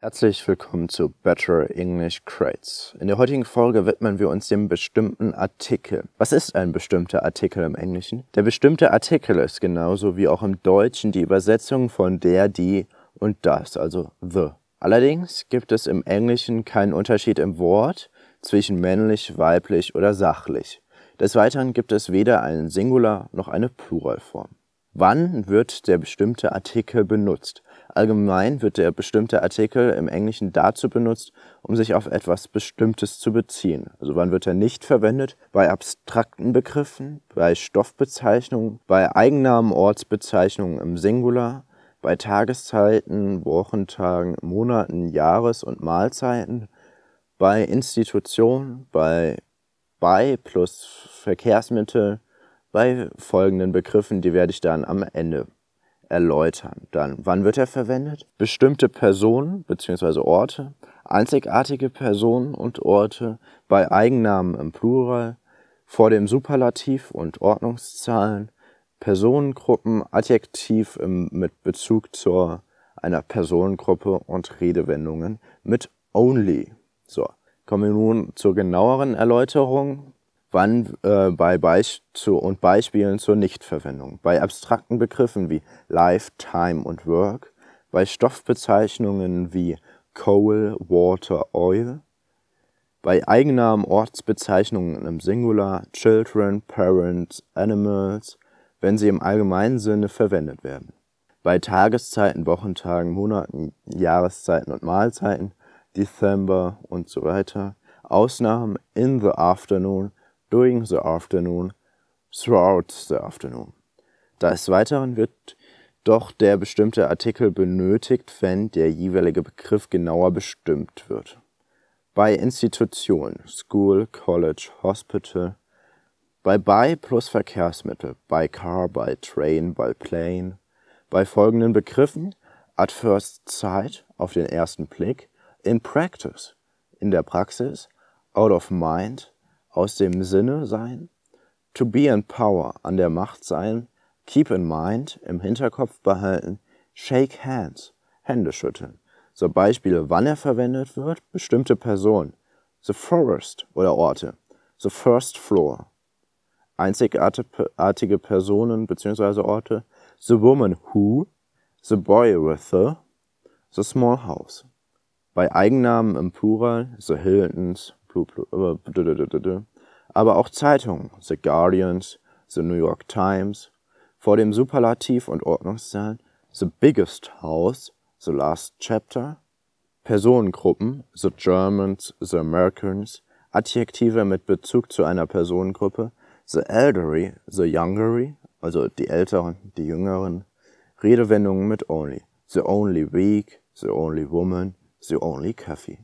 Herzlich willkommen zu Better English Crates. In der heutigen Folge widmen wir uns dem bestimmten Artikel. Was ist ein bestimmter Artikel im Englischen? Der bestimmte Artikel ist genauso wie auch im Deutschen die Übersetzung von der, die und das, also the. Allerdings gibt es im Englischen keinen Unterschied im Wort zwischen männlich, weiblich oder sachlich. Des Weiteren gibt es weder einen Singular noch eine Pluralform. Wann wird der bestimmte Artikel benutzt? Allgemein wird der bestimmte Artikel im Englischen dazu benutzt, um sich auf etwas Bestimmtes zu beziehen. Also wann wird er nicht verwendet? Bei abstrakten Begriffen, bei Stoffbezeichnungen, bei Eigennamen, Ortsbezeichnungen im Singular, bei Tageszeiten, Wochentagen, Monaten, Jahres- und Mahlzeiten, bei Institutionen, bei bei plus Verkehrsmittel, bei folgenden Begriffen, die werde ich dann am Ende erläutern. Dann, wann wird er verwendet? Bestimmte Personen bzw. Orte, einzigartige Personen und Orte, bei Eigennamen im Plural, vor dem Superlativ und Ordnungszahlen, Personengruppen, Adjektiv im, mit Bezug zu einer Personengruppe und Redewendungen mit only. So, kommen wir nun zur genaueren Erläuterung wann äh, bei Beis zu, und Beispielen zur Nichtverwendung, bei abstrakten Begriffen wie Life, Time und Work, bei Stoffbezeichnungen wie Coal, Water, Oil, bei Eigennamen, Ortsbezeichnungen im Singular, Children, Parents, Animals, wenn sie im allgemeinen Sinne verwendet werden. Bei Tageszeiten, Wochentagen, Monaten, Jahreszeiten und Mahlzeiten, December und so weiter. Ausnahmen in the afternoon, during the afternoon, throughout the afternoon. Des Weiteren wird doch der bestimmte Artikel benötigt, wenn der jeweilige Begriff genauer bestimmt wird. Bei Institutionen, School, College, Hospital, bei by plus Verkehrsmittel, by car, by train, by plane, bei folgenden Begriffen at first sight, auf den ersten Blick, in practice, in der Praxis, out of mind, aus dem Sinne sein, to be in power, an der Macht sein, keep in mind, im Hinterkopf behalten, shake hands, Hände schütteln. So Beispiele, wann er verwendet wird, bestimmte Personen, the forest oder Orte, the first floor, einzigartige Personen bzw. Orte, the woman who, the boy with the, the small house. Bei Eigennamen im Plural, the Hiltons, aber auch Zeitungen, The Guardians, The New York Times, vor dem Superlativ und Ordnungszahlen The Biggest House, The Last Chapter, Personengruppen, The Germans, The Americans, Adjektive mit Bezug zu einer Personengruppe, The Elderly, The Youngery, also die Älteren, die Jüngeren, Redewendungen mit Only, The Only Week, The Only Woman, The Only Coffee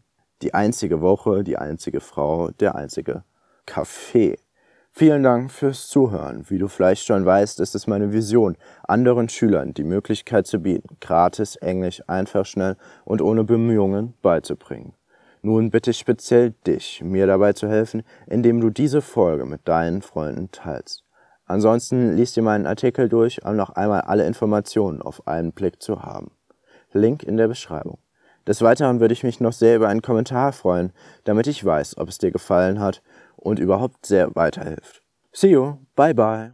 die einzige Woche, die einzige Frau, der einzige Kaffee. Vielen Dank fürs Zuhören. Wie du vielleicht schon weißt, ist es meine Vision, anderen Schülern die Möglichkeit zu bieten, gratis Englisch einfach schnell und ohne Bemühungen beizubringen. Nun bitte ich speziell dich, mir dabei zu helfen, indem du diese Folge mit deinen Freunden teilst. Ansonsten liest dir meinen Artikel durch, um noch einmal alle Informationen auf einen Blick zu haben. Link in der Beschreibung. Des Weiteren würde ich mich noch sehr über einen Kommentar freuen, damit ich weiß, ob es dir gefallen hat und überhaupt sehr weiterhilft. See you, bye bye.